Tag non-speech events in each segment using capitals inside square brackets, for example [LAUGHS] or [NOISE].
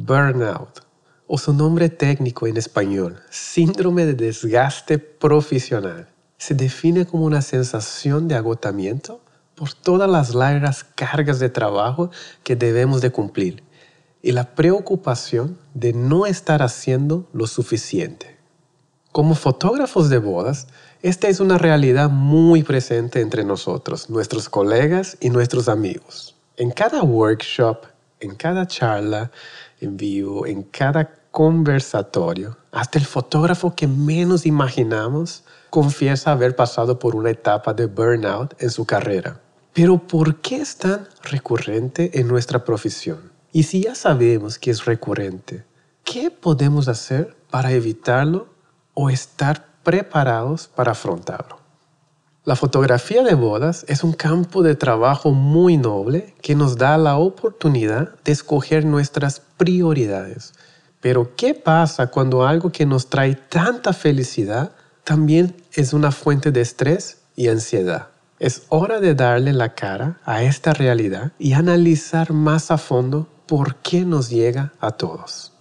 Burnout, o su nombre técnico en español, síndrome de desgaste profesional, se define como una sensación de agotamiento por todas las largas cargas de trabajo que debemos de cumplir y la preocupación de no estar haciendo lo suficiente. Como fotógrafos de bodas, esta es una realidad muy presente entre nosotros, nuestros colegas y nuestros amigos. En cada workshop, en cada charla en vivo, en cada conversatorio, hasta el fotógrafo que menos imaginamos confiesa haber pasado por una etapa de burnout en su carrera. Pero ¿por qué es tan recurrente en nuestra profesión? Y si ya sabemos que es recurrente, ¿qué podemos hacer para evitarlo o estar preparados para afrontarlo? La fotografía de bodas es un campo de trabajo muy noble que nos da la oportunidad de escoger nuestras prioridades. Pero ¿qué pasa cuando algo que nos trae tanta felicidad también es una fuente de estrés y ansiedad? Es hora de darle la cara a esta realidad y analizar más a fondo por qué nos llega a todos.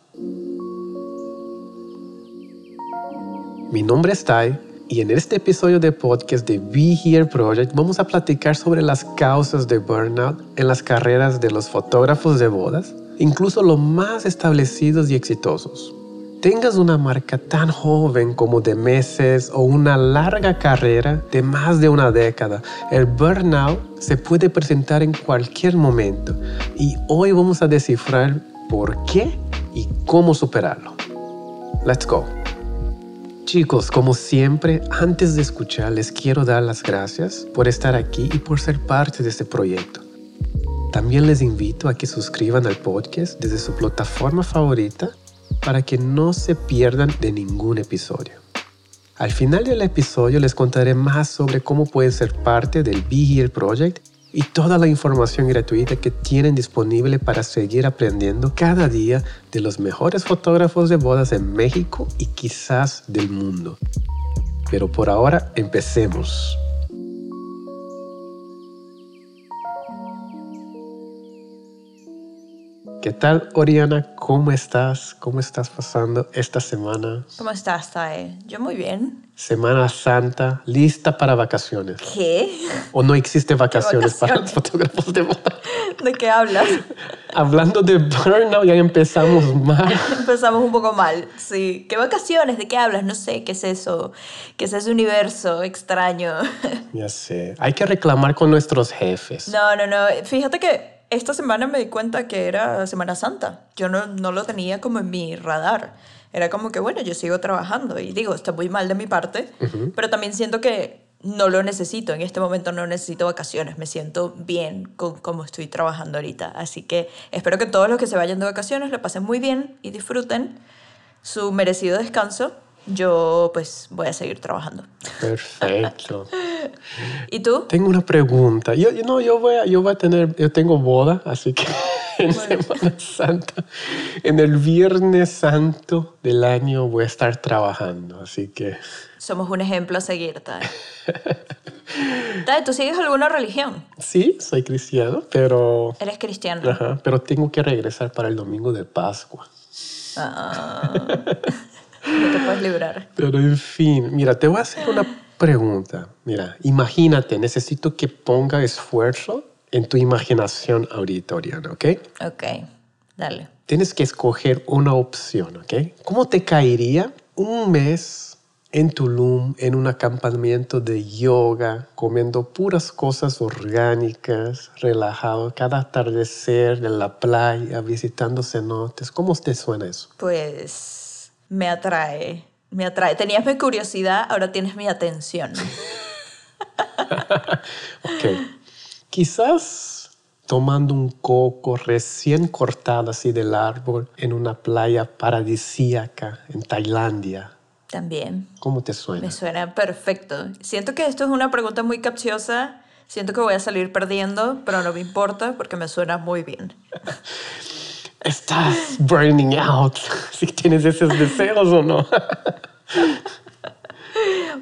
Mi nombre es Tai y en este episodio de podcast de Be Here Project vamos a platicar sobre las causas de burnout en las carreras de los fotógrafos de bodas, incluso los más establecidos y exitosos. Tengas una marca tan joven como de meses o una larga carrera de más de una década, el burnout se puede presentar en cualquier momento y hoy vamos a descifrar por qué y cómo superarlo. Let's go. Chicos, como siempre, antes de escuchar, les quiero dar las gracias por estar aquí y por ser parte de este proyecto. También les invito a que suscriban al podcast desde su plataforma favorita para que no se pierdan de ningún episodio. Al final del episodio les contaré más sobre cómo pueden ser parte del Be Here Project y toda la información gratuita que tienen disponible para seguir aprendiendo cada día de los mejores fotógrafos de bodas en México y quizás del mundo. Pero por ahora empecemos. ¿Qué tal, Oriana? ¿Cómo estás? ¿Cómo estás pasando esta semana? ¿Cómo estás, Tae? Yo muy bien. Semana Santa, lista para vacaciones. ¿Qué? ¿O no existe vacaciones, para los fotógrafos de boda? [LAUGHS] ¿De qué hablas? Hablando de burnout, ya empezamos mal. [LAUGHS] empezamos un poco mal, sí. ¿Qué vacaciones? ¿De qué hablas? No sé, ¿qué es eso? ¿Qué es ese universo extraño? [LAUGHS] ya sé. Hay que reclamar con nuestros jefes. No, no, no. Fíjate que esta semana me di cuenta que era Semana Santa. Yo no, no lo tenía como en mi radar era como que, bueno, yo sigo trabajando y digo, está muy mal de mi parte, pero también siento que no lo necesito, en este momento no necesito vacaciones, me siento bien con cómo estoy trabajando ahorita. Así que espero que todos los que se vayan de vacaciones lo pasen muy bien y disfruten su merecido descanso. Yo pues voy a seguir trabajando. Perfecto. [LAUGHS] ¿Y tú? Tengo una pregunta. Yo, no, yo voy a, yo voy a tener, yo tengo boda, así que [LAUGHS] en Semana Santa. En el Viernes Santo del año voy a estar trabajando, así que... Somos un ejemplo a seguir, Tai. [LAUGHS] ¿tú sigues alguna religión? Sí, soy cristiano, pero... Eres cristiano. Ajá, pero tengo que regresar para el domingo de Pascua. Ah, no te puedes librar. Pero en fin, mira, te voy a hacer una pregunta. Mira, imagínate, necesito que ponga esfuerzo en tu imaginación ahorita, ¿ok? Ok, dale. Tienes que escoger una opción, ¿ok? ¿Cómo te caería un mes en Tulum en un acampamiento de yoga, comiendo puras cosas orgánicas, relajado, cada atardecer en la playa, visitando cenotes? ¿Cómo te suena eso? Pues me atrae, me atrae. Tenías mi curiosidad, ahora tienes mi atención. [LAUGHS] ok. Quizás tomando un coco recién cortado así del árbol en una playa paradisíaca en Tailandia. También. ¿Cómo te suena? Me suena perfecto. Siento que esto es una pregunta muy capciosa. Siento que voy a salir perdiendo, pero no me importa porque me suena muy bien. [LAUGHS] Estás burning out. [LAUGHS] Si tienes esos deseos o no. [LAUGHS]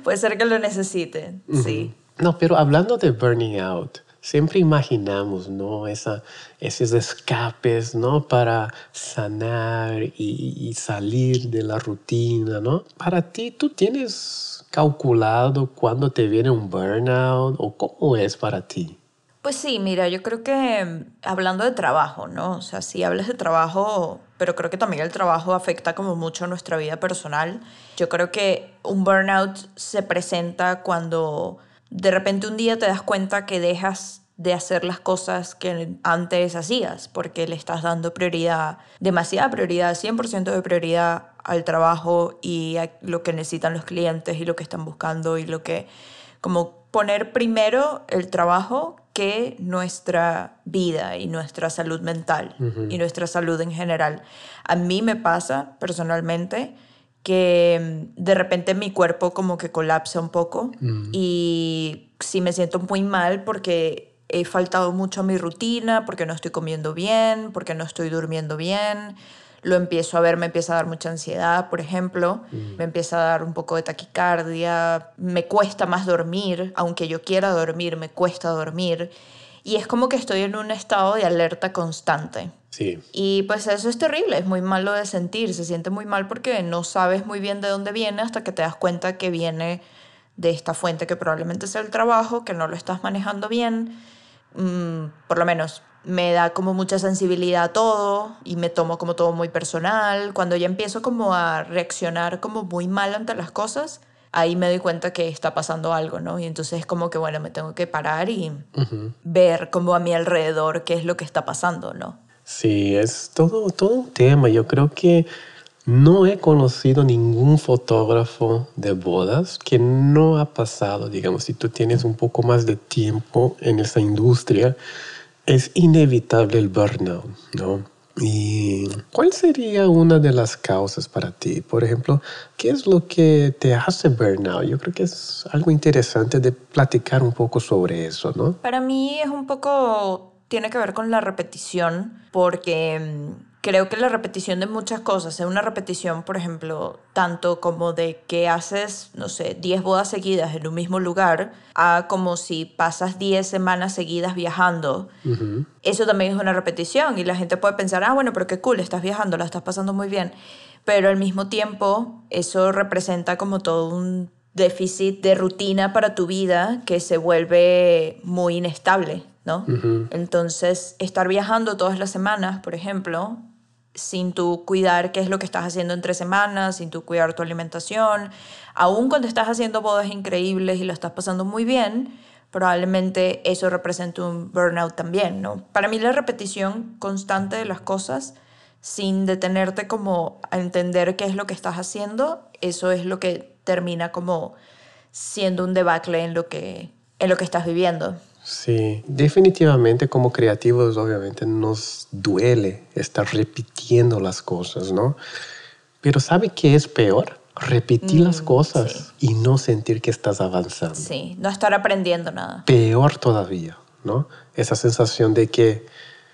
Puede ser que lo necesite, sí. No, pero hablando de burning out, siempre imaginamos, ¿no? Esa, esos escapes, ¿no? Para sanar y, y, salir de la rutina, ¿no? Para ti, ¿tú tienes calculado cuándo te viene un burnout o cómo es para ti? Pues sí, mira, yo creo que mm, hablando de trabajo, ¿no? O sea, si hablas de trabajo, pero creo que también el trabajo afecta como mucho nuestra vida personal. Yo creo que un burnout se presenta cuando de repente un día te das cuenta que dejas de hacer las cosas que antes hacías, porque le estás dando prioridad, demasiada prioridad, 100% de prioridad al trabajo y a lo que necesitan los clientes y lo que están buscando y lo que, como poner primero el trabajo que nuestra vida y nuestra salud mental y nuestra salud en general. A mí me pasa personalmente que mm, de repente mi cuerpo como que colapsa un poco mm. y sí me siento muy mal porque he faltado mucho a mi rutina, porque no estoy comiendo bien, porque no estoy durmiendo bien lo empiezo a ver, me empieza a dar mucha ansiedad, por ejemplo, mm. me empieza a dar un poco de taquicardia, me cuesta más dormir, aunque yo quiera dormir, me cuesta dormir. Y es como que estoy en un estado de alerta constante. Sí. Y pues eso es terrible, es muy malo de sentir, se siente muy mal porque no sabes muy bien de dónde viene hasta que te das cuenta que viene de esta fuente que probablemente sea el trabajo, que no lo estás manejando bien. Mm, por lo menos me da como mucha sensibilidad a todo y me tomo como todo muy personal. Cuando ya empiezo como a reaccionar como muy mal ante las cosas, ahí me doy cuenta que está pasando algo, ¿no? Y entonces como que, bueno, me tengo que parar y ver como a mi alrededor qué es lo que está pasando, ¿no? Sí, es todo, todo un tema. Yo creo que no he conocido ningún fotógrafo de bodas que no ha pasado, digamos, si tú tienes un poco más de tiempo en esa industria, es inevitable el burnout, ¿no? ¿Y cuál sería una de las causas para ti? Por ejemplo, ¿qué es lo que te hace burnout? Yo creo que es algo interesante de platicar un poco sobre eso, ¿no? Para mí es un poco, tiene que ver con la repetición, porque mm, creo que la repetición de muchas cosas, es una repetición, por ejemplo, tanto como de que haces, no sé, 10 bodas seguidas en un mismo lugar, a como si pasas 10 semanas seguidas viajando. Eso también es una repetición y la gente puede pensar, ah, bueno, pero qué cool, estás viajando, la estás pasando muy bien. Pero al mismo tiempo, eso representa como todo un déficit de rutina para tu vida que se vuelve muy inestable, ¿no? Entonces, estar viajando todas las semanas, por ejemplo, sin tu cuidar qué es lo que estás haciendo entre semanas, sin tu cuidar tu alimentación, aún cuando estás haciendo bodas increíbles y lo estás pasando muy bien, probablemente eso represente un burnout también, ¿no? Para mí la repetición constante de las cosas sin detenerte como a entender qué es lo que estás haciendo, eso es lo que termina como siendo un debacle en lo que en lo que estás viviendo. Sí, definitivamente como creativos obviamente nos duele estar repitiendo las cosas, ¿no? Pero ¿sabe qué es peor? Repetir las mm, cosas y no sentir que estás avanzando. Sí, no estar aprendiendo nada. Peor todavía, ¿no? Esa sensación de que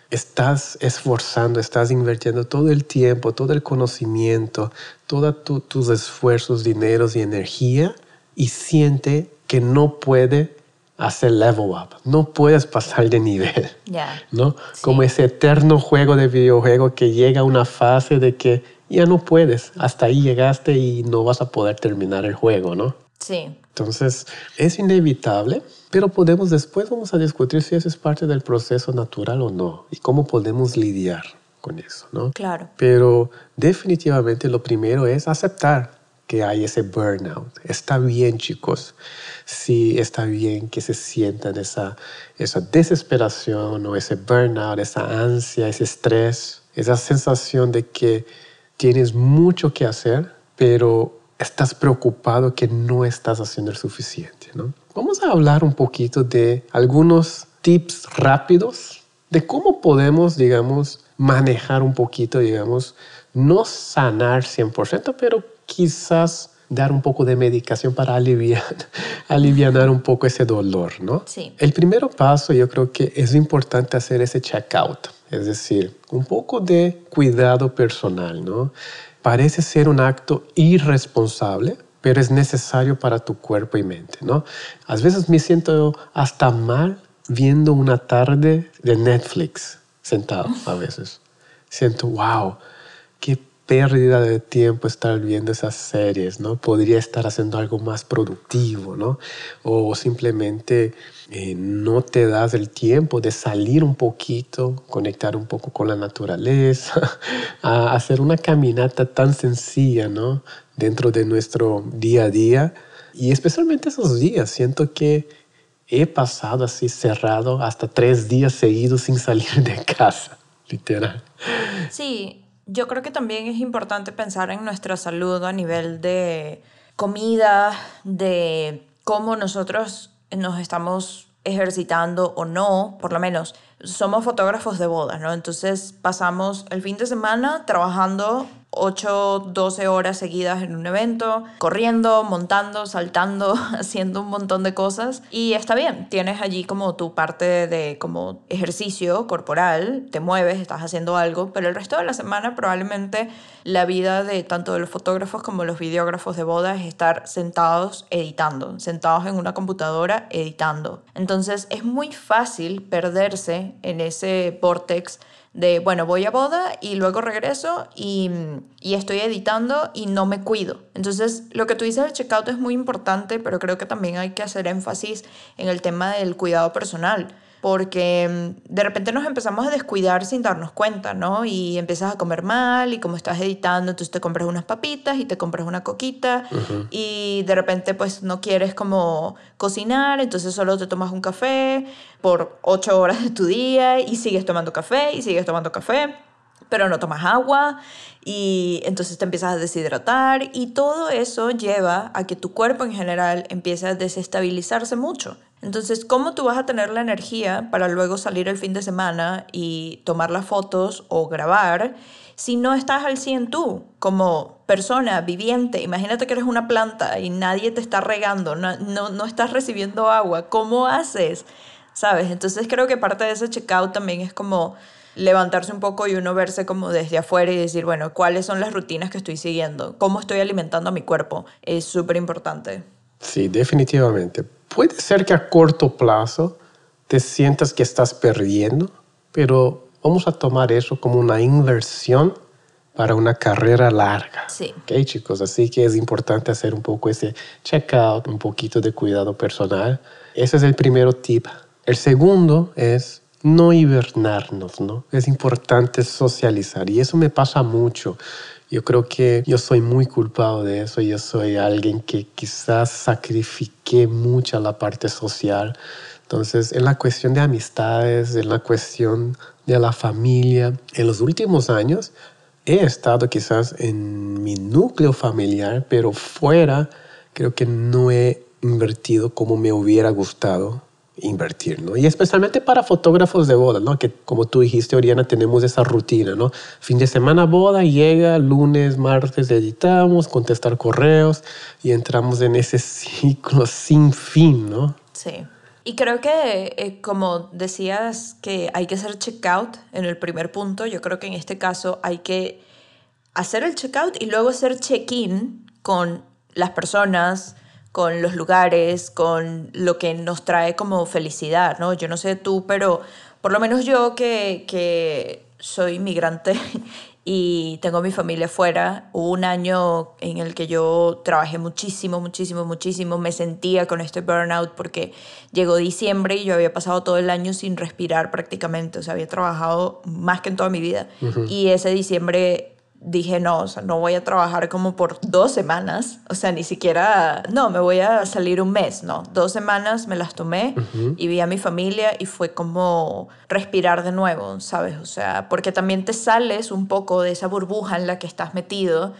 estás esforzando, estás invirtiendo todo el tiempo, todo el conocimiento, todos tus esfuerzos, dineros y energía y siente que no puede hacer level up. No puedes pasar de nivel. ¿no? Como ese eterno juego de videojuego que llega a una fase de que ya no puedes. Hasta ahí llegaste y no vas a poder terminar el juego, ¿no? Sí. Entonces, es inevitable, pero podemos después vamos a discutir si eso es parte del proceso natural o no y cómo podemos lidiar con eso, ¿no? Claro. Pero definitivamente lo primero es aceptar que hay ese burnout. Está bien, chicos. Sí, está bien que se sientan esa, esa desesperación o ese burnout, esa ansia, ese estrés, esa sensación de que tienes mucho que hacer, pero estás preocupado que no estás haciendo el suficiente. ¿no? Vamos a hablar un poquito de algunos tips rápidos de cómo podemos, digamos, manejar un poquito, digamos, no sanar 100%, pero quizás dar un poco de medicación para aliviar, [LAUGHS] aliviar un poco ese dolor, ¿no? Sí. El primer paso yo creo que es importante hacer ese check-out, es decir, un poco de cuidado personal, ¿no? Parece ser un acto irresponsable, pero es necesario para tu cuerpo y mente, ¿no? A veces me siento hasta mal viendo una tarde de Netflix sentado a veces. Siento, wow, qué pérdida de tiempo estar viendo esas series, ¿no? Podría estar haciendo algo más productivo, ¿no? O simplemente eh, no te das el tiempo de salir un poquito, conectar un poco con la naturaleza, [LAUGHS] a hacer una caminata tan sencilla, ¿no? Dentro de nuestro día a día. Y especialmente esos días, siento que he pasado así cerrado hasta tres días seguidos sin salir de [LAUGHS] casa, literal. Sí, yo creo que también es importante pensar en nuestra salud a nivel de comida, de cómo nosotros nos estamos ejercitando o no, por lo menos somos fotógrafos de bodas, ¿no? Entonces pasamos el fin de semana trabajando 8, 12 horas seguidas en un evento, corriendo, montando, saltando, [LAUGHS] haciendo un montón de cosas. Y está bien, tienes allí como tu parte de como ejercicio corporal, te mueves, estás haciendo algo, pero el resto de la semana probablemente la vida de tanto de los fotógrafos como los videógrafos de bodas es estar sentados editando, sentados en una computadora editando. Entonces es muy fácil perderse en ese vortex de, bueno, voy a boda y luego regreso y, y, estoy editando y no me cuido. Entonces, lo que tú dices del checkout es muy importante, pero creo que también hay que hacer énfasis en el tema del cuidado personal porque mm, de repente nos empezamos a descuidar sin darnos cuenta, ¿no? Y empiezas a comer mal y como estás editando, entonces te compras unas papitas y te compras una coquita y de repente pues no quieres como cocinar, entonces solo te tomas un café por ocho horas de tu día y sigues tomando café y sigues tomando café pero no tomas agua y entonces te empiezas a deshidratar y todo eso lleva a que tu cuerpo en general empiece a desestabilizarse mucho. Entonces, ¿cómo tú vas a tener la energía para luego salir el fin de semana y tomar las fotos o grabar si no estás al 100 tú como persona viviente? Imagínate que eres una planta y nadie te está regando, no, no, no estás recibiendo agua. ¿Cómo haces? ¿Sabes? Entonces creo que parte de ese checkout también es como levantarse un poco y uno verse como desde afuera y decir, bueno, ¿cuáles son las rutinas que estoy siguiendo? ¿Cómo estoy alimentando a mi cuerpo? Es súper importante. Sí, definitivamente. Puede ser que a corto plazo te sientas que estás perdiendo, pero vamos a tomar eso como una inversión para una carrera larga. Sí. Ok, chicos, así que es importante hacer un poco ese checkout, un poquito de cuidado personal. Ese es el primer tip. El segundo es no hibernarnos, ¿no? Es importante socializar y eso me pasa mucho. Yo creo que yo soy muy culpado de eso. Yo soy alguien que quizás sacrifiqué mucho la parte social. Entonces, en la cuestión de amistades, en la cuestión de la familia, en los últimos años he estado quizás en mi núcleo familiar, pero fuera creo que no he invertido como me hubiera gustado invertir, ¿no? Y especialmente para fotógrafos de boda, ¿no? Que como tú dijiste, Oriana, tenemos esa rutina, ¿no? Fin de semana boda, llega, lunes, martes editamos, contestar correos y entramos en ese [LAUGHS] ciclo sin fin, ¿no? Sí. Y creo que, eh, como decías, que hay que hacer checkout en el primer punto, yo creo que en este caso hay que hacer el checkout y luego hacer check-in con las personas, con los lugares, con lo que nos trae como felicidad, ¿no? Yo no sé tú, pero por lo menos yo que, que soy migrante [LAUGHS] y tengo mi familia afuera, hubo un año en el que yo trabajé muchísimo, muchísimo, muchísimo, me sentía con este burnout porque llegó diciembre y yo había pasado todo el año sin respirar prácticamente, o sea, había trabajado más que en toda mi vida. Y ese diciembre dije, no, o sea, no voy a trabajar como por dos semanas, o sea, ni siquiera, no, me voy a salir un mes, no, dos semanas me las tomé y vi a mi familia y fue como respirar de nuevo, ¿sabes? O sea, porque también te sales un poco de esa burbuja en la que estás metido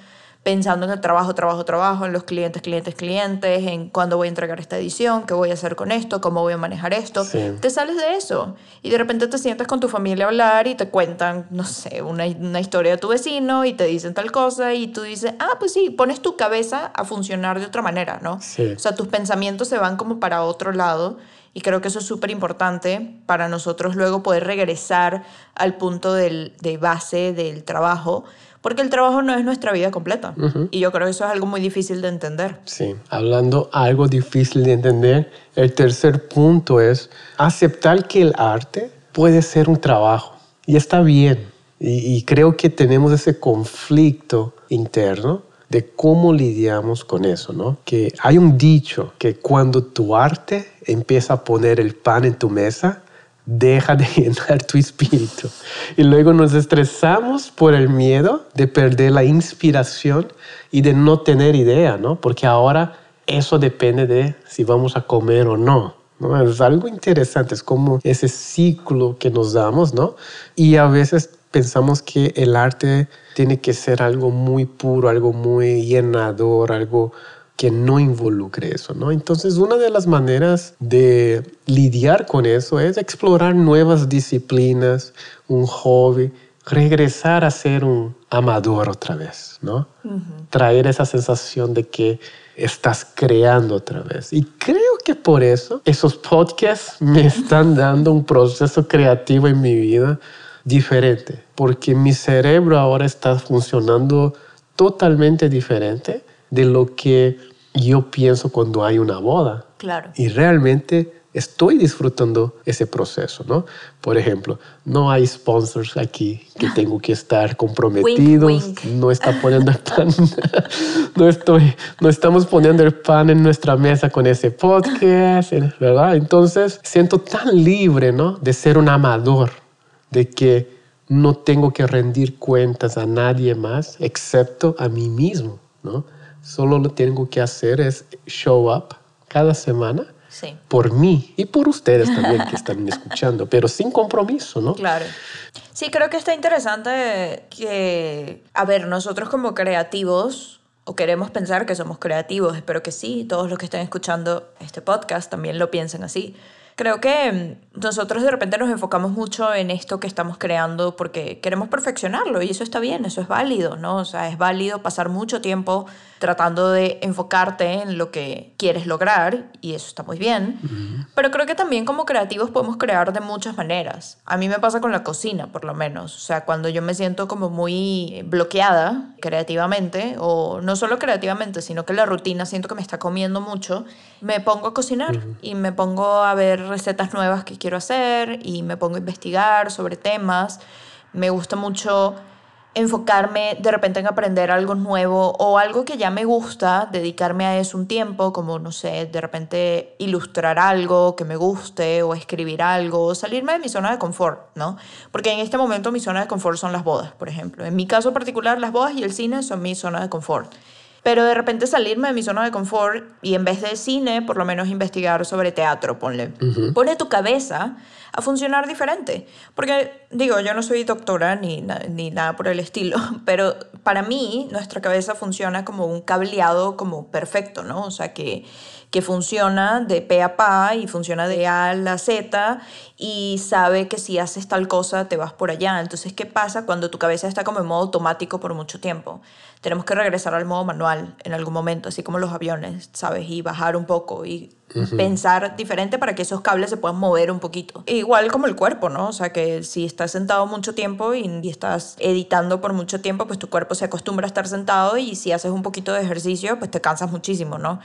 pensando en el trabajo, trabajo, trabajo, en los clientes, clientes, clientes, en cuándo voy a entregar esta edición, qué voy a hacer con esto, cómo voy a manejar esto. Te sales de eso y de repente te sientas con tu familia a hablar y te cuentan, no sé, una, una historia de tu vecino y te dicen tal cosa y tú dices, ah, pues sí, pones tu cabeza a funcionar de otra manera, ¿no? O sea, tus pensamientos se van como para otro lado. Y creo que eso es súper importante para nosotros luego poder regresar al punto del, de base del trabajo, porque el trabajo no es nuestra vida completa. Y yo creo que eso es algo muy difícil de entender. Sí, hablando algo difícil de entender, el tercer punto es aceptar que el arte puede ser un trabajo y está bien. Y, y creo que tenemos ese conflicto interno de cómo lidiamos con eso, ¿no? Que hay un dicho que cuando tu arte empieza a poner el pan en tu mesa, deja de [LAUGHS] llenar tu espíritu. Y luego nos estresamos por el miedo de perder la inspiración y de no tener idea, ¿no? Porque ahora eso depende de si vamos a comer o no. ¿no? Es algo interesante, es como ese ciclo que nos damos, ¿no? Y a veces pensamos que el arte tiene que ser algo muy puro, algo muy llenador, algo que no involucre eso, ¿no? Entonces, una de las maneras de lidiar con eso es explorar nuevas disciplinas, un hobby, regresar a ser un amador otra vez, ¿no? Traer esa sensación de que estás creando otra vez. Y creo que por eso esos podcasts me [LAUGHS] están dando un proceso creativo en mi vida diferente, porque mi cerebro ahora está funcionando totalmente diferente de lo que yo pienso cuando hay una boda. Claro. Y realmente estoy disfrutando ese proceso, ¿no? Por ejemplo, no hay sponsors aquí que [LAUGHS] tengo que estar comprometidos, no está poniendo el pan, [LAUGHS] no estoy, no estamos poniendo el pan en nuestra mesa con ese podcast, ¿verdad? Entonces siento tan libre, ¿no? De ser un amador, de que no tengo que rendir cuentas a nadie más excepto a mí mismo, ¿no? Solo lo tengo que hacer es show up cada semana Sí. por mí y por ustedes también que están [LAUGHS] escuchando, pero sin compromiso, ¿no? Claro. Sí, creo que está interesante que, a ver, nosotros como creativos, o queremos pensar que somos creativos, espero que sí, todos los que estén escuchando este podcast también lo piensen así. Creo que mm, nosotros de repente nos enfocamos mucho en esto que estamos creando porque queremos perfeccionarlo y eso está bien, eso es válido, ¿no? O sea, es válido pasar mucho tiempo tratando de enfocarte en lo que quieres lograr y eso está muy bien. Pero creo que también como creativos podemos crear de muchas maneras. A mí me pasa con la cocina, por lo menos. O sea, cuando yo me siento como muy bloqueada creativamente, o no solo creativamente, sino que la rutina siento que me está comiendo mucho, me pongo a cocinar y me pongo a ver recetas nuevas que quiero hacer y me pongo a investigar sobre temas. Me gusta mucho enfocarme de repente en aprender algo nuevo o algo que ya me gusta, dedicarme a eso un tiempo, como no sé, de repente ilustrar algo que me guste o escribir algo, o salirme de mi zona de confort, ¿no? Porque en este momento mi zona de confort son las bodas, por ejemplo. En mi caso particular, las bodas y el cine son mi zona de confort. Pero de repente salirme de mi zona de confort y en vez de cine, por lo menos investigar sobre teatro, ponle. Pone tu cabeza a funcionar diferente. Porque, digo, yo no soy doctora ni, ni nada por el estilo, [LAUGHS] pero para mí nuestra cabeza funciona como un cableado como perfecto, ¿no? O sea, que, que funciona de pe a pa y funciona de A a la Z y sabe que si haces tal cosa te vas por allá. Entonces, ¿qué pasa cuando tu cabeza está como en modo automático por mucho tiempo? Tenemos que regresar al modo manual en algún momento, así como los aviones, ¿sabes? Y bajar un poco y pensar diferente para que esos cables se puedan mover un poquito. E Igual como el cuerpo, ¿no? O sea, que si estás sentado mucho tiempo y, y estás editando por mucho tiempo, pues tu cuerpo se acostumbra a estar sentado y si haces un poquito de ejercicio, pues te cansas muchísimo, ¿no?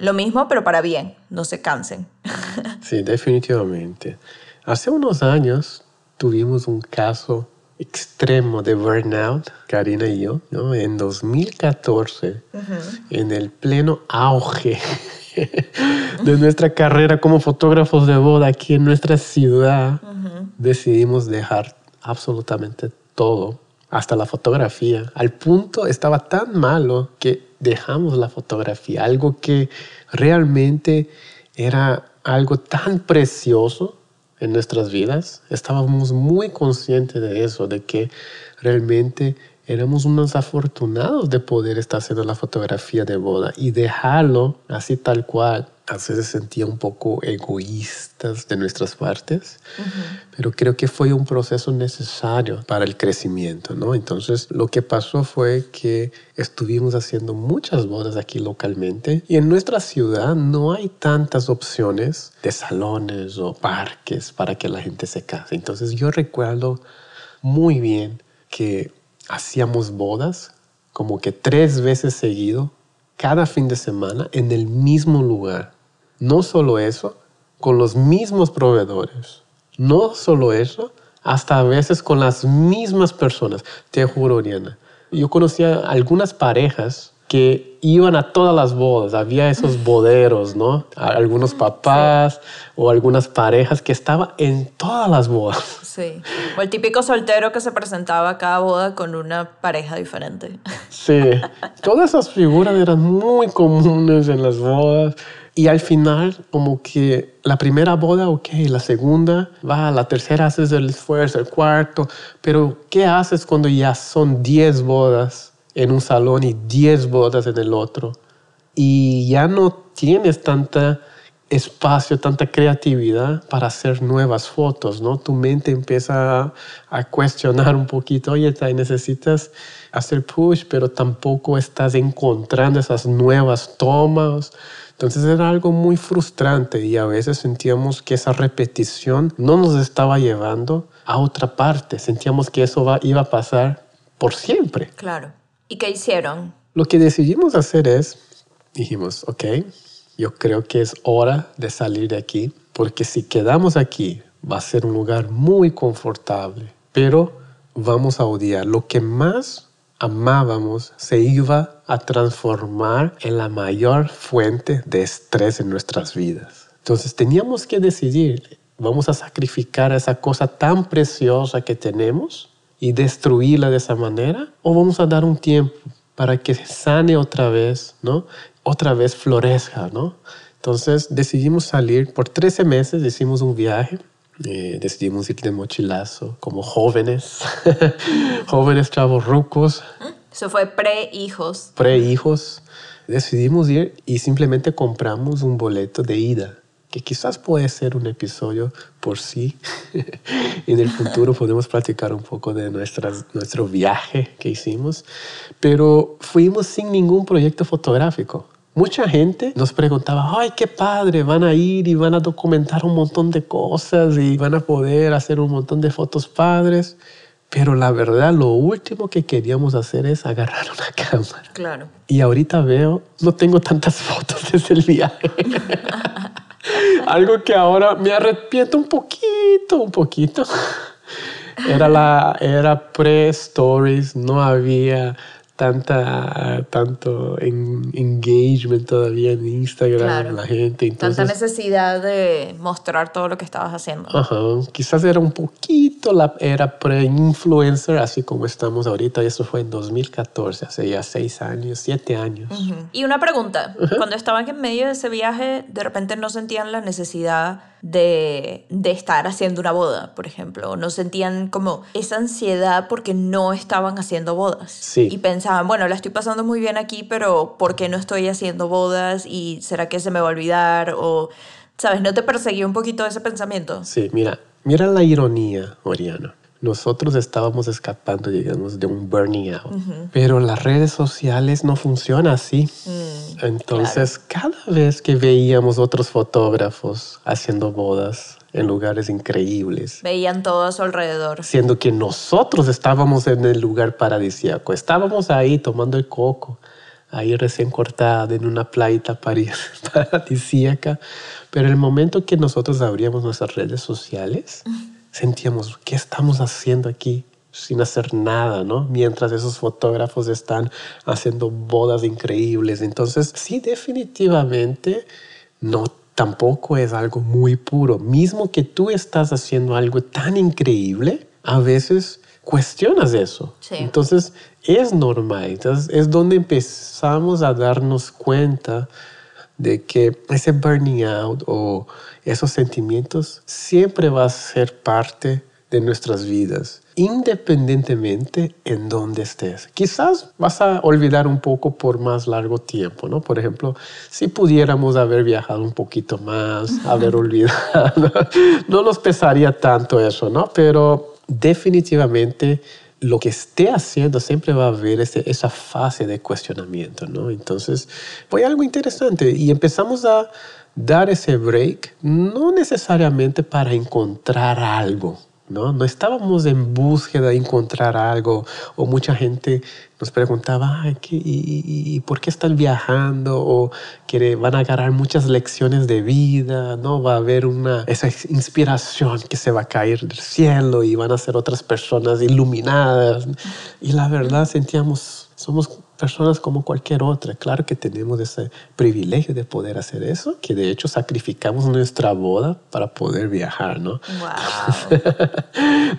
Lo mismo, pero para bien, no se cansen. [LAUGHS] Sí, definitivamente. Hace unos años tuvimos un caso extremo de burnout, Karina y yo, ¿no? En 2014, en el pleno auge [LAUGHS] de nuestra carrera como fotógrafos de boda aquí en nuestra ciudad, decidimos dejar absolutamente todo, hasta la fotografía. Al punto estaba tan malo que dejamos la fotografía, algo que realmente era algo tan precioso en nuestras vidas. Estábamos muy conscientes de eso, de que realmente éramos unos afortunados de poder estar haciendo la fotografía de boda y dejarlo así tal cual. A veces sentía un poco egoístas de nuestras partes, pero creo que fue un proceso necesario para el crecimiento, ¿no? Entonces, lo que pasó fue que estuvimos haciendo muchas bodas aquí localmente y en nuestra ciudad no hay tantas opciones de salones o parques para que la gente se case. Entonces, yo recuerdo muy bien que hacíamos bodas como que tres veces seguido, cada fin de semana, en el mismo lugar. No solo eso, con los mismos proveedores. No solo eso, hasta a veces con las mismas personas. Te juro, Oriana. Yo conocía algunas parejas que iban a todas las bodas. Había esos boderos, ¿no? Algunos papás o algunas parejas que estaban en todas las bodas. Sí. O el típico soltero que se presentaba a cada boda con una pareja diferente. Sí. Todas esas figuras eran muy comunes en las bodas. Y al final, como que la primera boda, ok, la segunda, va, la tercera haces el esfuerzo, el cuarto, pero ¿qué haces cuando ya son 10 bodas? En un salón y 10 bodas en el otro. Y ya no tienes tanta espacio, tanta creatividad para hacer nuevas fotos, ¿no? Tu mente empieza a, cuestionar un poquito, oye, necesitas hacer push, pero tampoco estás encontrando esas nuevas tomas. Entonces era algo muy frustrante y a veces sentíamos que esa repetición no nos estaba llevando a otra parte, sentíamos que eso va, iba a pasar por siempre. Claro. ¿Y qué hicieron? Lo que decidimos hacer es, dijimos, ok, yo creo que es hora de salir de aquí, porque si quedamos aquí va a ser un lugar muy confortable, pero vamos a odiar. Lo que más amábamos se iba a transformar en la mayor fuente de estrés en nuestras vidas. Entonces teníamos que decidir, vamos a sacrificar esa cosa tan preciosa que tenemos y destruirla de esa manera? ¿O vamos a dar un tiempo para que sane otra vez, ¿no? Otra vez florezca, ¿no? Entonces decidimos salir por 13 meses, hicimos un viaje, eh, decidimos ir de mochilazo como jóvenes, [LAUGHS] jóvenes chavos rucos. Eso fue pre-hijos. Pre-hijos. Decidimos ir y simplemente compramos un boleto de ida que quizás puede ser un episodio por sí. [LAUGHS] en el futuro podemos platicar un poco de nuestras, nuestro viaje que hicimos, pero fuimos sin ningún proyecto fotográfico. Mucha gente nos preguntaba, ay, qué padre, van a ir y van a documentar un montón de cosas y van a poder hacer un montón de fotos padres. Pero la verdad, lo último que queríamos hacer es agarrar una [LAUGHS] cámara. Claro. Y ahorita veo, no tengo tantas fotos [LAUGHS] desde el viaje. [LAUGHS] Algo que ahora me arrepiento un poquito, un poquito. Era la era pre-stories, no había tanta, tanto engagement todavía en Instagram, la gente. Entonces, tanta necesidad de mostrar todo lo que estabas haciendo. Ajá, quizás era un poquito la era pre-influencer, así como estamos ahorita. Y eso fue en 2014, hace ya seis años, siete años. Y una pregunta, cuando estaban en medio de ese viaje, de repente no sentían la necesidad de, de, estar haciendo una boda, por ejemplo. No sentían como esa ansiedad porque no estaban haciendo bodas. Sí. Y pensaban, bueno, la estoy pasando muy bien aquí, pero ¿por qué no estoy haciendo bodas? ¿Y será que se me va a olvidar? O, ¿sabes? ¿No te perseguía un poquito ese pensamiento? Sí, mira, mira la ironía, Oriana nosotros estábamos escapando, digamos, de un burning out. Pero las redes sociales no funcionan así. Mm, Entonces, cada vez que veíamos otros fotógrafos haciendo bodas en lugares increíbles, veían todo a su alrededor. Siendo que nosotros estábamos en el lugar paradisíaco. Estábamos ahí tomando el coco, ahí recién cortada en una playita [LAUGHS] paradisíaca. Pero el momento que nosotros abríamos nuestras redes sociales, sentíamos, ¿qué estamos haciendo aquí? Sin hacer nada, ¿no? Mientras esos fotógrafos están haciendo bodas increíbles. Entonces, sí, definitivamente, no, tampoco es algo muy puro. Mismo que tú estás haciendo algo tan increíble, a veces cuestionas eso. Entonces, es normal. Entonces, es donde empezamos a darnos cuenta de que ese burning out o esos sentimientos siempre va a ser parte de nuestras vidas, independientemente en dónde estés. Quizás vas a olvidar un poco por más largo tiempo, ¿no? Por ejemplo, si pudiéramos haber viajado un poquito más, haber olvidado, [LAUGHS] no nos pesaría tanto eso, ¿no? Pero definitivamente lo que esté haciendo siempre va a haber esa fase de cuestionamiento, ¿no? Entonces, fue algo interesante y empezamos a dar ese break, no necesariamente para encontrar algo, ¿no? No estábamos en búsqueda de encontrar algo o mucha gente nos preguntaba, Ay, ¿qué, y, por qué están viajando? O que van a agarrar muchas lecciones de vida, ¿no? Va a haber una, esa inspiración que se va a caer del cielo y van a ser otras personas iluminadas. Y la verdad sentíamos, somos personas como cualquier otra. Claro que tenemos ese privilegio de poder hacer eso, que de hecho sacrificamos nuestra boda para poder viajar, ¿no? Wow.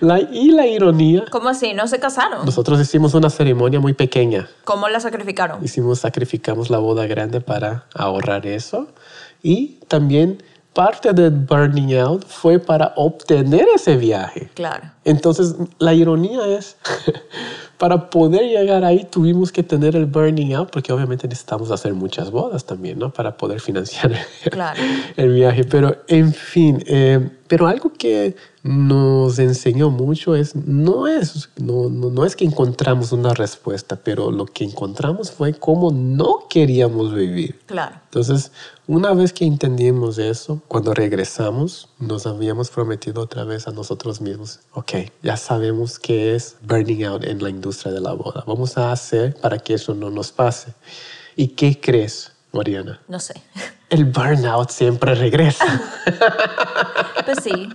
[LAUGHS] la, y la ironía. ¿Cómo así? ¿No se casaron? Nosotros hicimos una ceremonia muy pequeña. ¿Cómo la sacrificaron? Hicimos, sacrificamos la boda grande para ahorrar eso. Y también parte del burning out fue para obtener ese viaje. Claro. Entonces, la ironía es, [LAUGHS] para poder llegar ahí tuvimos que tener el burning out, porque obviamente necesitamos hacer muchas bodas también, ¿no? Para poder financiar el viaje. [LAUGHS] Pero, en fin, eh, pero algo que nos enseñó mucho es, no es, no, no, es que encontramos una respuesta, pero lo que encontramos fue cómo no queríamos vivir. Claro. Entonces, una vez que entendimos eso, cuando regresamos, nos habíamos prometido otra vez a nosotros mismos, ok, ya sabemos qué es burning out en la industria de la boda. Vamos a hacer para que eso no nos pase. ¿Y qué crees, Mariana? No sé. El burnout siempre regresa. [LAUGHS] pues sí,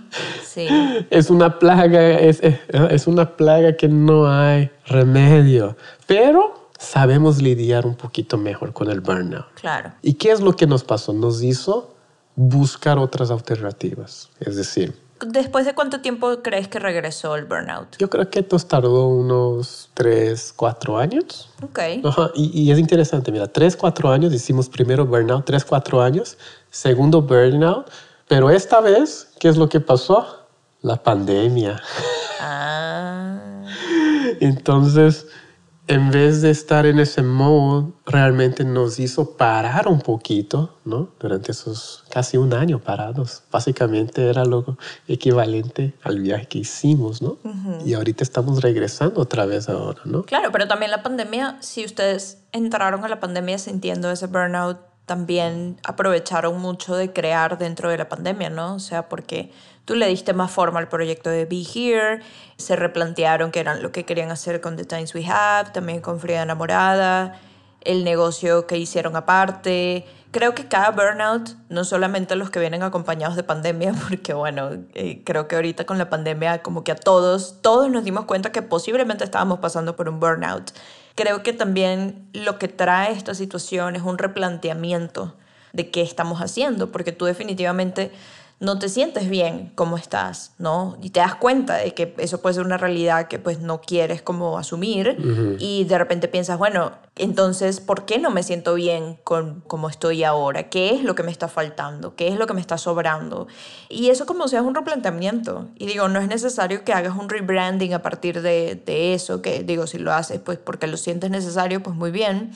sí. Es una plaga, es, es una plaga que no hay remedio. Pero sabemos lidiar un poquito mejor con el burnout. Claro. ¿Y qué es lo que nos pasó? Nos hizo buscar otras alternativas. Es decir, ¿Después de cuánto tiempo crees que regresó el burnout? Yo creo que esto tardó unos 3, 4 años. Ok. Y, y, es interesante, mira, 3, 4 años, hicimos primero burnout, 3, 4 años, segundo burnout, pero esta vez, ¿qué es lo que pasó? La pandemia. Ah. [LAUGHS] Entonces, en vez de estar en ese modo, realmente nos hizo parar un poquito, ¿no? Durante esos casi un año parados. Básicamente era lo equivalente al viaje que hicimos, ¿no? Y ahorita estamos regresando otra vez ahora, ¿no? Claro, pero también la pandemia, si ustedes entraron a la pandemia sintiendo ese burnout, también aprovecharon mucho de crear dentro de la pandemia, ¿no? O sea, porque tú le diste más forma al proyecto de Be Here, se replantearon que eran lo que querían hacer con The Times We Have, también con Frida Enamorada, el negocio que hicieron aparte. Creo que cada burnout, no solamente los que vienen acompañados de pandemia, [LAUGHS] porque bueno, eh, creo que ahorita con la pandemia como que a todos, todos nos dimos cuenta que posiblemente estábamos pasando por un burnout. Creo que también lo que trae esta situación es un replanteamiento de qué estamos haciendo, porque tú definitivamente no te sientes bien como estás, ¿no? Y te das cuenta de que eso puede ser una realidad que pues no quieres como asumir y de repente piensas, bueno, entonces, ¿por qué no me siento bien con como estoy ahora? ¿Qué es lo que me está faltando? ¿Qué es lo que me está sobrando? Y eso como sea es un replanteamiento. Y digo, no es necesario que hagas un rebranding a partir de, de eso, que digo, si lo haces pues porque lo sientes necesario, pues muy bien.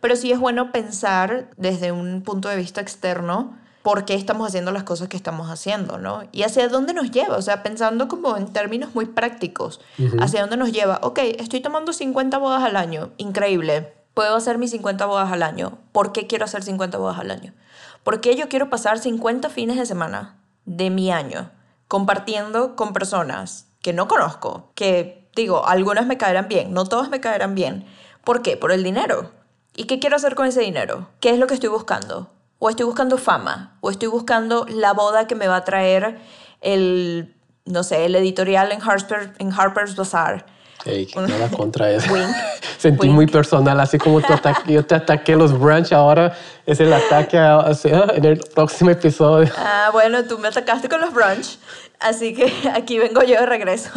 Pero sí es bueno pensar desde un punto de vista externo por qué estamos haciendo las cosas que estamos haciendo, ¿no? Y hacia dónde nos lleva, o sea, pensando como en términos muy prácticos, hacia dónde nos lleva. Ok, estoy tomando 50 bodas al año, increíble. Puedo hacer mis 50 bodas al año. ¿Por qué quiero hacer 50 bodas al año? ¿Por qué yo quiero pasar 50 fines de semana de mi año compartiendo con personas que no conozco, que digo, algunas me caerán bien, no todas me caerán bien. ¿Por qué? Por el dinero. ¿Y qué quiero hacer con ese dinero? ¿Qué es lo que estoy buscando? O estoy buscando fama, o estoy buscando la boda que me va a traer el, no sé, el editorial en, Harper, en Harper's Bazaar. Hey, nada contra [LAUGHS] eso. [LAUGHS] Sentí muy personal, así como tu ataque, yo te ataqué los brunch, ahora es el ataque en el próximo episodio. Ah, bueno, tú me atacaste con los brunch, así que [LAUGHS] aquí vengo yo de regreso.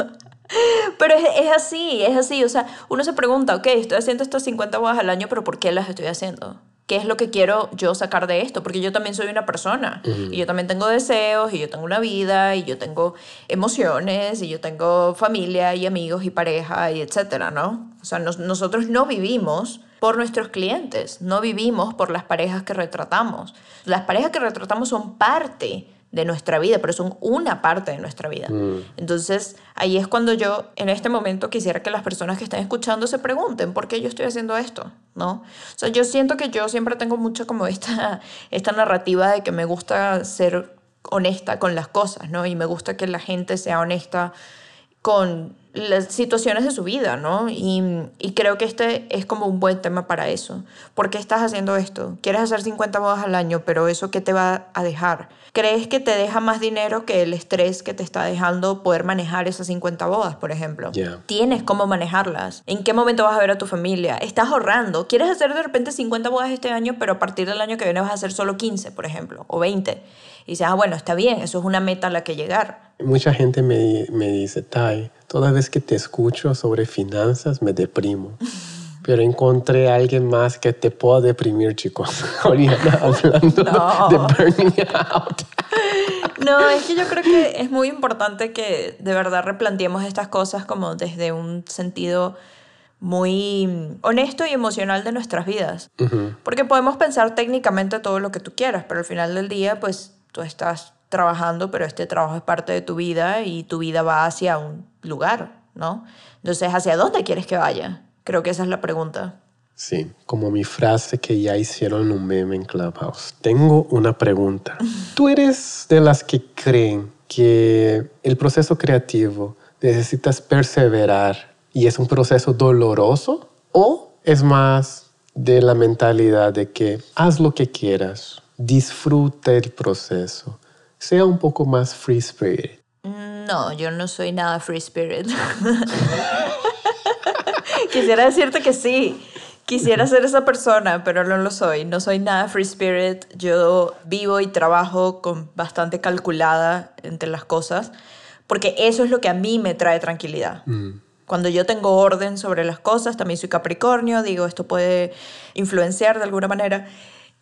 Pero es, es, así, es así. O sea, uno se pregunta, ok, estoy haciendo estas 50 bodas al año, pero ¿por qué las estoy haciendo? ¿Qué es lo que quiero yo sacar de esto? Porque yo también soy una persona y yo también tengo deseos y yo tengo una vida y yo tengo emociones y yo tengo familia y amigos y pareja y etcétera, ¿no? O sea, nosotros no vivimos por nuestros clientes, no vivimos por las parejas que retratamos. Las parejas que retratamos son parte de nuestra vida, pero son una parte de nuestra vida. Mm. Entonces, ahí es cuando yo en este momento quisiera que las personas que están escuchando se pregunten, ¿por qué yo estoy haciendo esto? ¿No? O sea, yo siento que yo siempre tengo mucho como esta, [LAUGHS] esta narrativa de que me gusta ser honesta con las cosas, ¿no? Y me gusta que la gente sea honesta con las situaciones de su vida, ¿no? Y, y, creo que este es como un buen tema para eso. ¿Por qué estás haciendo esto? ¿Quieres hacer 50 bodas al año, pero eso qué te va a dejar? ¿Crees que te deja más dinero que el estrés que te está dejando poder manejar esas 50 bodas, por ejemplo? ¿Tienes cómo manejarlas? ¿En qué momento vas a ver a tu familia? ¿Estás ahorrando? ¿Quieres hacer de repente 50 bodas este año, pero a partir del año que viene vas a hacer solo 15, por ejemplo, o 20? Y dices, ah, bueno, está bien, eso es una meta a la que llegar. Mucha gente me, me dice, Tai, toda vez que te escucho sobre finanzas me deprimo. Pero encontré a alguien más que te pueda deprimir, chicos. [LAUGHS] Oriana hablando no. de burning out. [LAUGHS] No, es que yo creo que es muy importante que de verdad replanteemos estas cosas como desde un sentido muy honesto y emocional de nuestras vidas. Porque podemos pensar técnicamente todo lo que tú quieras, pero al final del día, pues tú estás trabajando, pero este trabajo es parte de tu vida y tu vida va hacia un lugar, ¿no? Entonces, ¿hacia dónde quieres que vaya? Creo que esa es la pregunta. Sí, como mi frase que ya hicieron un meme en Clubhouse. Tengo una pregunta. [LAUGHS] ¿Tú eres de las que creen que el proceso creativo necesitas perseverar y es un proceso doloroso? ¿O es más de la mentalidad de que haz lo que quieras, disfruta el proceso, sea un poco más free spirit? No, yo no soy nada free spirit. [LAUGHS] Quisiera decirte que sí. Quisiera ser esa persona, pero no lo soy. No soy nada free spirit. Yo vivo y trabajo con bastante calculada entre las cosas, porque eso es lo que a mí me trae tranquilidad. Mm. Cuando yo tengo orden sobre las cosas, también soy Capricornio, digo, esto puede influenciar de alguna manera.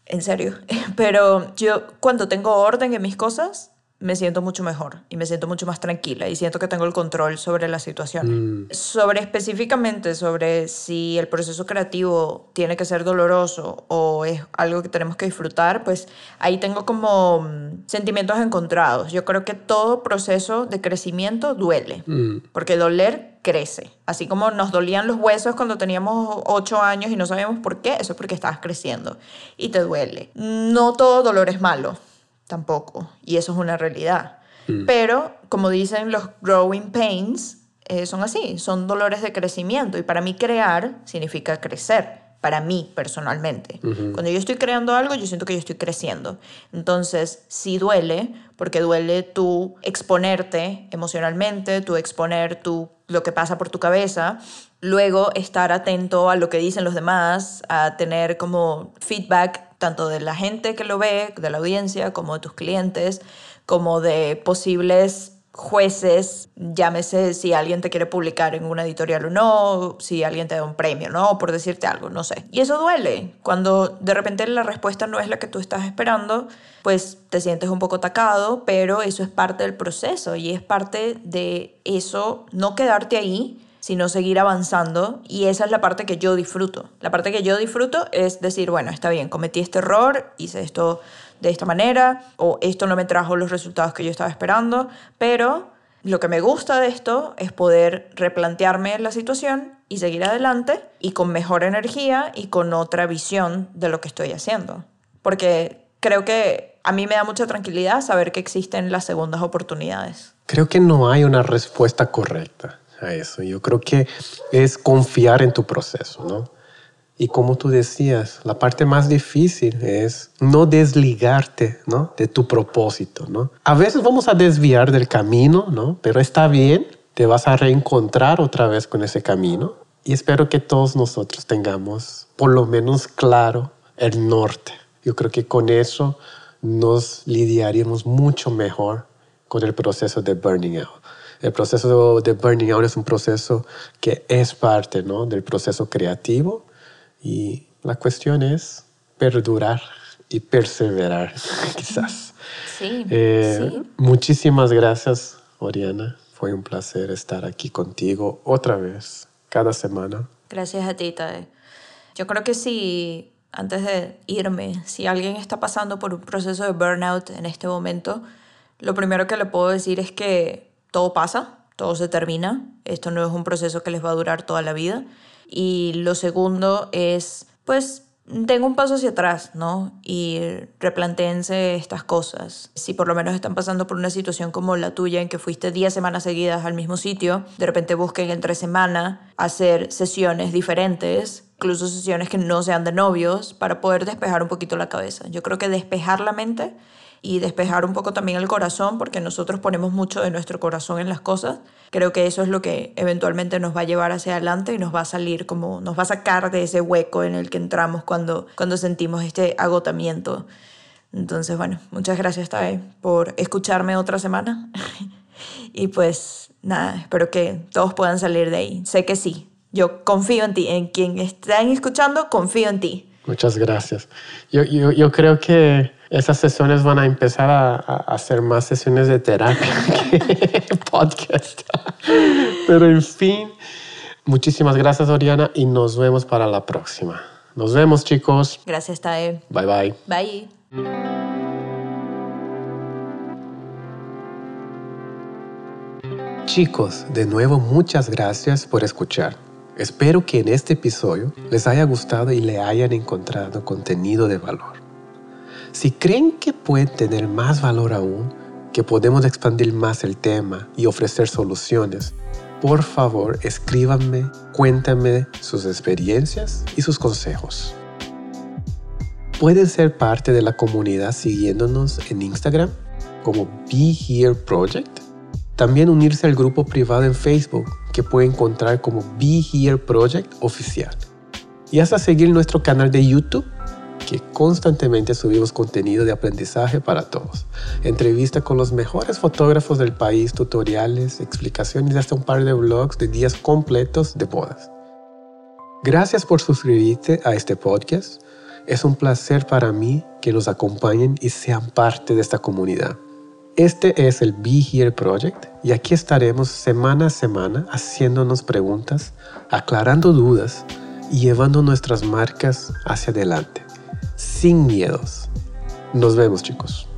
En serio. [LAUGHS] Pero yo cuando tengo orden en mis cosas, me siento mucho mejor y me siento mucho más tranquila y siento que tengo el control sobre la situación. Mm. Sobre específicamente sobre si el proceso creativo tiene que ser doloroso o es algo que tenemos que disfrutar, pues ahí tengo como mm, sentimientos encontrados. Yo creo que todo proceso de crecimiento duele, mm. porque doler crece. Así como nos dolían los huesos cuando teníamos 8 años y no sabíamos por qué, eso es porque estabas creciendo y te duele. No todo dolor es malo tampoco. Y eso es una realidad. Mm. Pero, como dicen los growing pains, eh, son así, son dolores de crecimiento. Y para mí crear significa crecer, para mí personalmente. Cuando yo estoy creando algo, yo siento que yo estoy creciendo. Entonces, sí duele, porque duele tú exponerte emocionalmente, tú exponer tu, lo que pasa por tu cabeza, luego estar atento a lo que dicen los demás, a tener como feedback tanto de la gente que lo ve, de la audiencia, como de tus clientes, como de posibles jueces, llámese si alguien te quiere publicar en una editorial o no, si alguien te da un premio, ¿no? Por decirte algo, no sé. Y eso duele. Cuando de repente la respuesta no es la que tú estás esperando, pues te sientes un poco atacado, pero eso es parte del proceso y es parte de eso, no quedarte ahí, sino seguir avanzando y esa es la parte que yo disfruto. La parte que yo disfruto es decir, bueno, está bien, cometí este error, hice esto de esta manera o esto no me trajo los resultados que yo estaba esperando, pero lo que me gusta de esto es poder replantearme la situación y seguir adelante y con mejor energía y con otra visión de lo que estoy haciendo. Porque creo que a mí me da mucha tranquilidad saber que existen las segundas oportunidades. Creo que no hay una respuesta correcta a eso. Yo creo que es confiar en tu proceso, ¿no? Y como tú decías, la parte más difícil es no desligarte, ¿no? De tu propósito, ¿no? A veces vamos a desviar del camino, ¿no? Pero está bien, te vas a reencontrar otra vez con ese camino. Y espero que todos nosotros tengamos por lo menos claro el norte. Yo creo que con eso nos lidiaríamos mucho mejor con el proceso de burning out. El proceso de burning out es un proceso que es parte ¿no? del proceso creativo y la cuestión es perdurar y perseverar, [LAUGHS] quizás. Sí, eh, sí. Muchísimas gracias, Oriana. Fue un placer estar aquí contigo otra vez, cada semana. Gracias a ti, Tade. Yo creo que si, antes de irme, si alguien está pasando por un proceso de burnout en este momento, lo primero que le puedo decir es que todo pasa, todo se termina, esto no es un proceso que les va a durar toda la vida. Y lo segundo es, pues, tengo un paso hacia atrás, ¿no? Y replantéense estas cosas. Si por lo menos están pasando por una situación como la tuya, en que fuiste 10 semanas seguidas al mismo sitio, de repente busquen entre semana hacer sesiones diferentes, incluso sesiones que no sean de novios, para poder despejar un poquito la cabeza. Yo creo que despejar la mente y despejar un poco también el corazón, porque nosotros ponemos mucho de nuestro corazón en las cosas. Creo que eso es lo que eventualmente nos va a llevar hacia adelante y nos va a salir como, nos va a sacar de ese hueco en el que entramos cuando, cuando sentimos este agotamiento. Entonces, bueno, muchas gracias, Tae, por escucharme otra semana. [LAUGHS] y pues nada, espero que todos puedan salir de ahí. Sé que sí. Yo confío en ti. En quien estén escuchando, confío en ti. Muchas gracias. Yo, yo, yo creo que esas sesiones van a empezar a, hacer más sesiones de terapia [LAUGHS] que podcast. Pero en fin, muchísimas gracias Oriana y nos vemos para la próxima. Nos vemos chicos. Gracias Tae. Bye bye. Bye. Chicos, de nuevo muchas gracias por escuchar. Espero que en este episodio les haya gustado y le hayan encontrado contenido de valor. Si creen que pueden tener más valor aún, que podemos expandir más el tema y ofrecer soluciones, por favor escríbanme, cuéntame sus experiencias y sus consejos. Pueden ser parte de la comunidad siguiéndonos en Instagram como Be Here Project. También unirse al grupo privado en Facebook que puede encontrar como Be Here Project Oficial. Y hasta seguir nuestro canal de YouTube que constantemente subimos contenido de aprendizaje para todos. Entrevista con los mejores fotógrafos del país, tutoriales, explicaciones y hasta un par de vlogs de días completos de bodas. Gracias por suscribirte a este podcast. Es un placer para mí que nos acompañen y sean parte de esta comunidad. Este es el Be Here Project y aquí estaremos semana a semana haciéndonos preguntas, aclarando dudas y llevando nuestras marcas hacia adelante sin miedos. Nos vemos chicos.